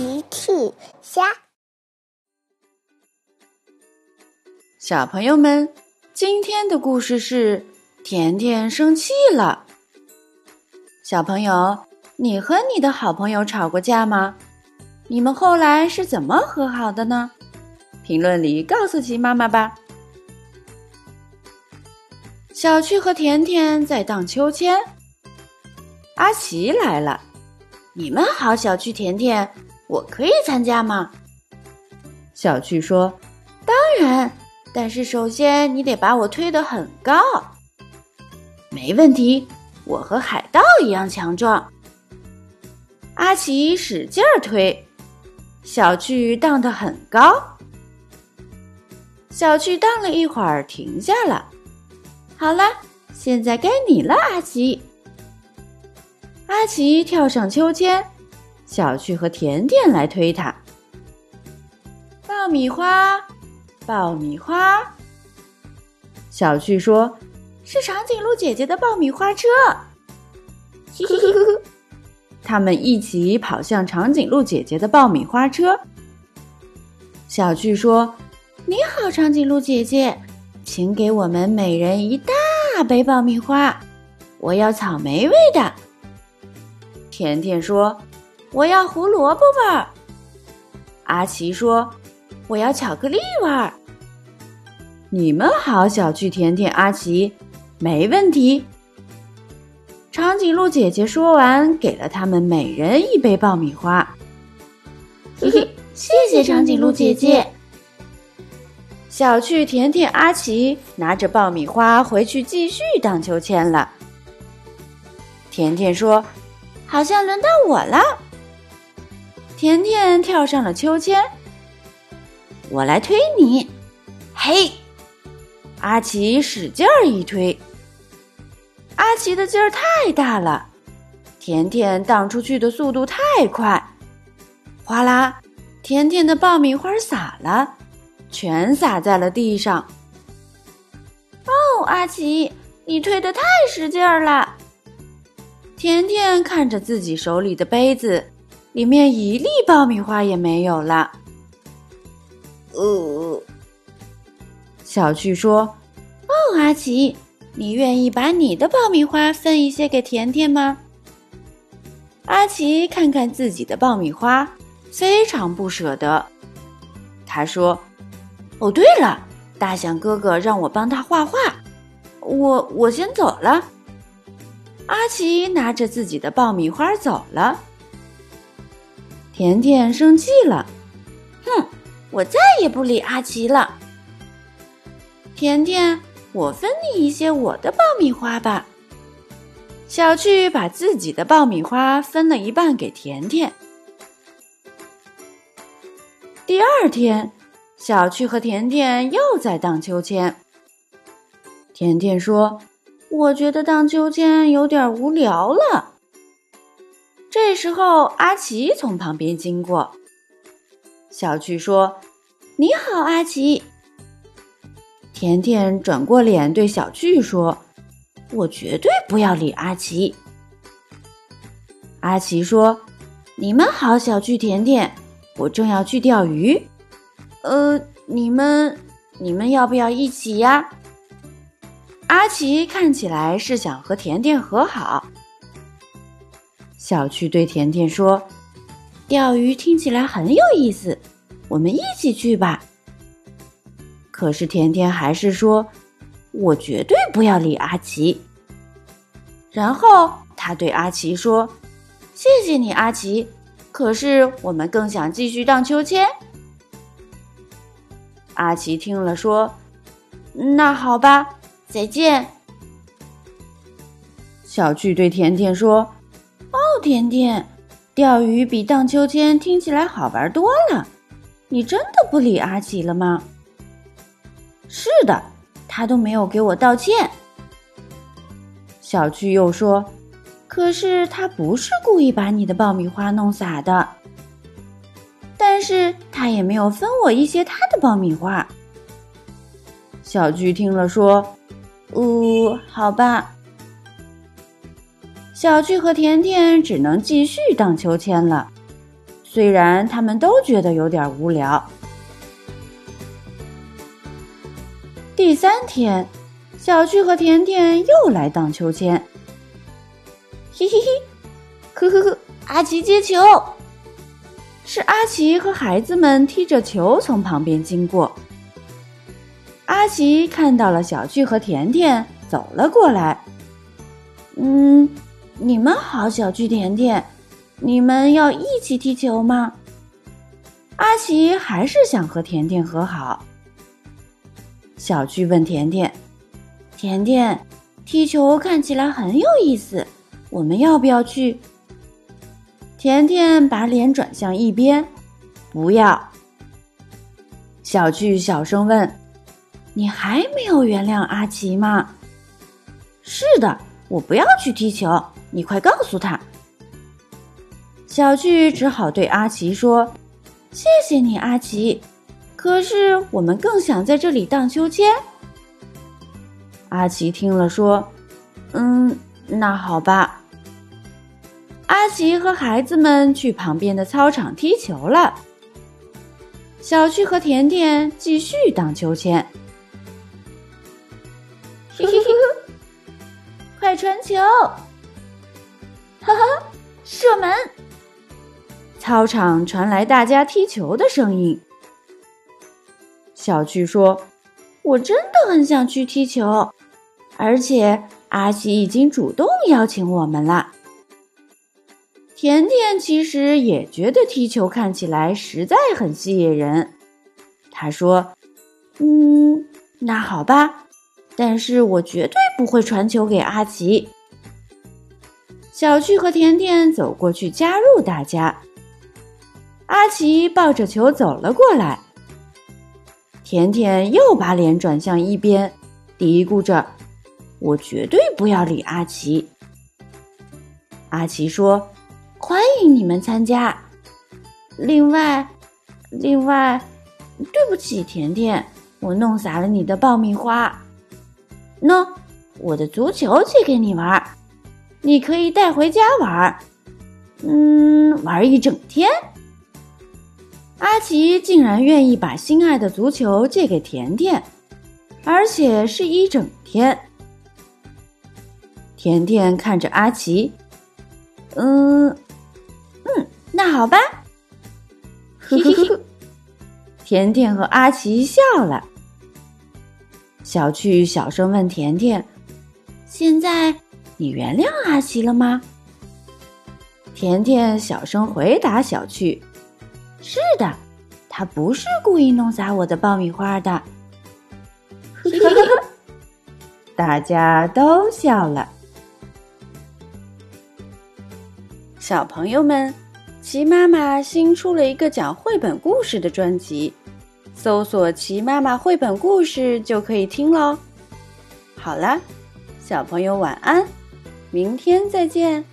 奇趣虾，小朋友们，今天的故事是甜甜生气了。小朋友，你和你的好朋友吵过架吗？你们后来是怎么和好的呢？评论里告诉奇妈妈吧。小趣和甜甜在荡秋千，阿奇来了。你们好，小趣甜甜，我可以参加吗？小趣说：“当然，但是首先你得把我推得很高。”没问题，我和海盗一样强壮。阿奇使劲儿推，小趣荡得很高。小趣荡了一会儿，停下了。好了，现在该你了，阿奇。阿奇跳上秋千，小趣和甜甜来推他。爆米花，爆米花。小趣说：“是长颈鹿姐姐的爆米花车。”嘻嘻嘻，他们一起跑向长颈鹿姐姐的爆米花车。小趣说：“你好，长颈鹿姐姐，请给我们每人一大杯爆米花，我要草莓味的。”甜甜说：“我要胡萝卜味儿。”阿奇说：“我要巧克力味儿。”你们好，小趣、甜甜、阿奇，没问题。长颈鹿姐姐说完，给了他们每人一杯爆米花。嘿嘿，谢谢长颈鹿姐姐。小趣、甜甜、阿奇拿着爆米花回去继续荡秋千了。甜甜说。好像轮到我了，甜甜跳上了秋千，我来推你，嘿！阿奇使劲儿一推，阿奇的劲儿太大了，甜甜荡出去的速度太快，哗啦！甜甜的爆米花洒了，全洒在了地上。哦，阿奇，你推的太使劲儿了。甜甜看着自己手里的杯子，里面一粒爆米花也没有了。呃，小趣说：“哦，阿奇，你愿意把你的爆米花分一些给甜甜吗？”阿奇看看自己的爆米花，非常不舍得。他说：“哦，对了，大象哥哥让我帮他画画，我我先走了。”阿奇拿着自己的爆米花走了。甜甜生气了，哼，我再也不理阿奇了。甜甜，我分你一些我的爆米花吧。小趣把自己的爆米花分了一半给甜甜。第二天，小趣和甜甜又在荡秋千。甜甜说。我觉得荡秋千有点无聊了。这时候，阿奇从旁边经过。小趣说：“你好，阿奇。”甜甜转过脸对小趣说：“我绝对不要理阿奇。”阿奇说：“你们好，小趣、甜甜，我正要去钓鱼。呃，你们，你们要不要一起呀？”阿奇看起来是想和甜甜和好。小趣对甜甜说：“钓鱼听起来很有意思，我们一起去吧。”可是甜甜还是说：“我绝对不要理阿奇。”然后他对阿奇说：“谢谢你，阿奇。可是我们更想继续荡秋千。”阿奇听了说：“那好吧。”再见，小趣对甜甜说：“，甜甜，钓鱼比荡秋千听起来好玩多了。你真的不理阿奇了吗？”“是的，他都没有给我道歉。”小趣又说：“可是他不是故意把你的爆米花弄洒的，但是他也没有分我一些他的爆米花。”小巨听了说。呜，好吧。小趣和甜甜只能继续荡秋千了。虽然他们都觉得有点无聊。第三天，小趣和甜甜又来荡秋千。嘿嘿嘿，呵呵呵，阿奇接球。是阿奇和孩子们踢着球从旁边经过。阿奇看到了小趣和甜甜，走了过来。嗯，你们好，小趣甜甜，你们要一起踢球吗？阿奇还是想和甜甜和好。小趣问甜甜：“甜甜，踢球看起来很有意思，我们要不要去？”甜甜把脸转向一边，不要。小趣小声问：“你还没有原谅阿奇吗？”“是的，我不要去踢球，你快告诉他。”小趣只好对阿奇说：“谢谢你，阿奇。可是我们更想在这里荡秋千。”阿奇听了说：“嗯，那好吧。”阿奇和孩子们去旁边的操场踢球了。小趣和甜甜继续荡秋千。嘿嘿嘿，快传球！哈哈，射门！操场传来大家踢球的声音。小趣说：“我真的很想去踢球，而且阿奇已经主动邀请我们了。”甜甜其实也觉得踢球看起来实在很吸引人。他说：“嗯，那好吧，但是我绝对不会传球给阿奇。”小趣和甜甜走过去加入大家。阿奇抱着球走了过来。甜甜又把脸转向一边，嘀咕着：“我绝对不要理阿奇。”阿奇说。欢迎你们参加。另外，另外，对不起，甜甜，我弄洒了你的爆米花。喏，我的足球借给你玩，你可以带回家玩。嗯，玩一整天。阿奇竟然愿意把心爱的足球借给甜甜，而且是一整天。甜甜看着阿奇，嗯。嗯那好吧，呵呵呵，甜甜和阿奇笑了。小趣小声问甜甜：“现在你原谅阿奇了吗？”甜甜小声回答小趣：“是的，他不是故意弄洒我的爆米花的。”，大家都笑了。小朋友们。齐妈妈新出了一个讲绘本故事的专辑，搜索“齐妈妈绘本故事”就可以听喽。好了，小朋友晚安，明天再见。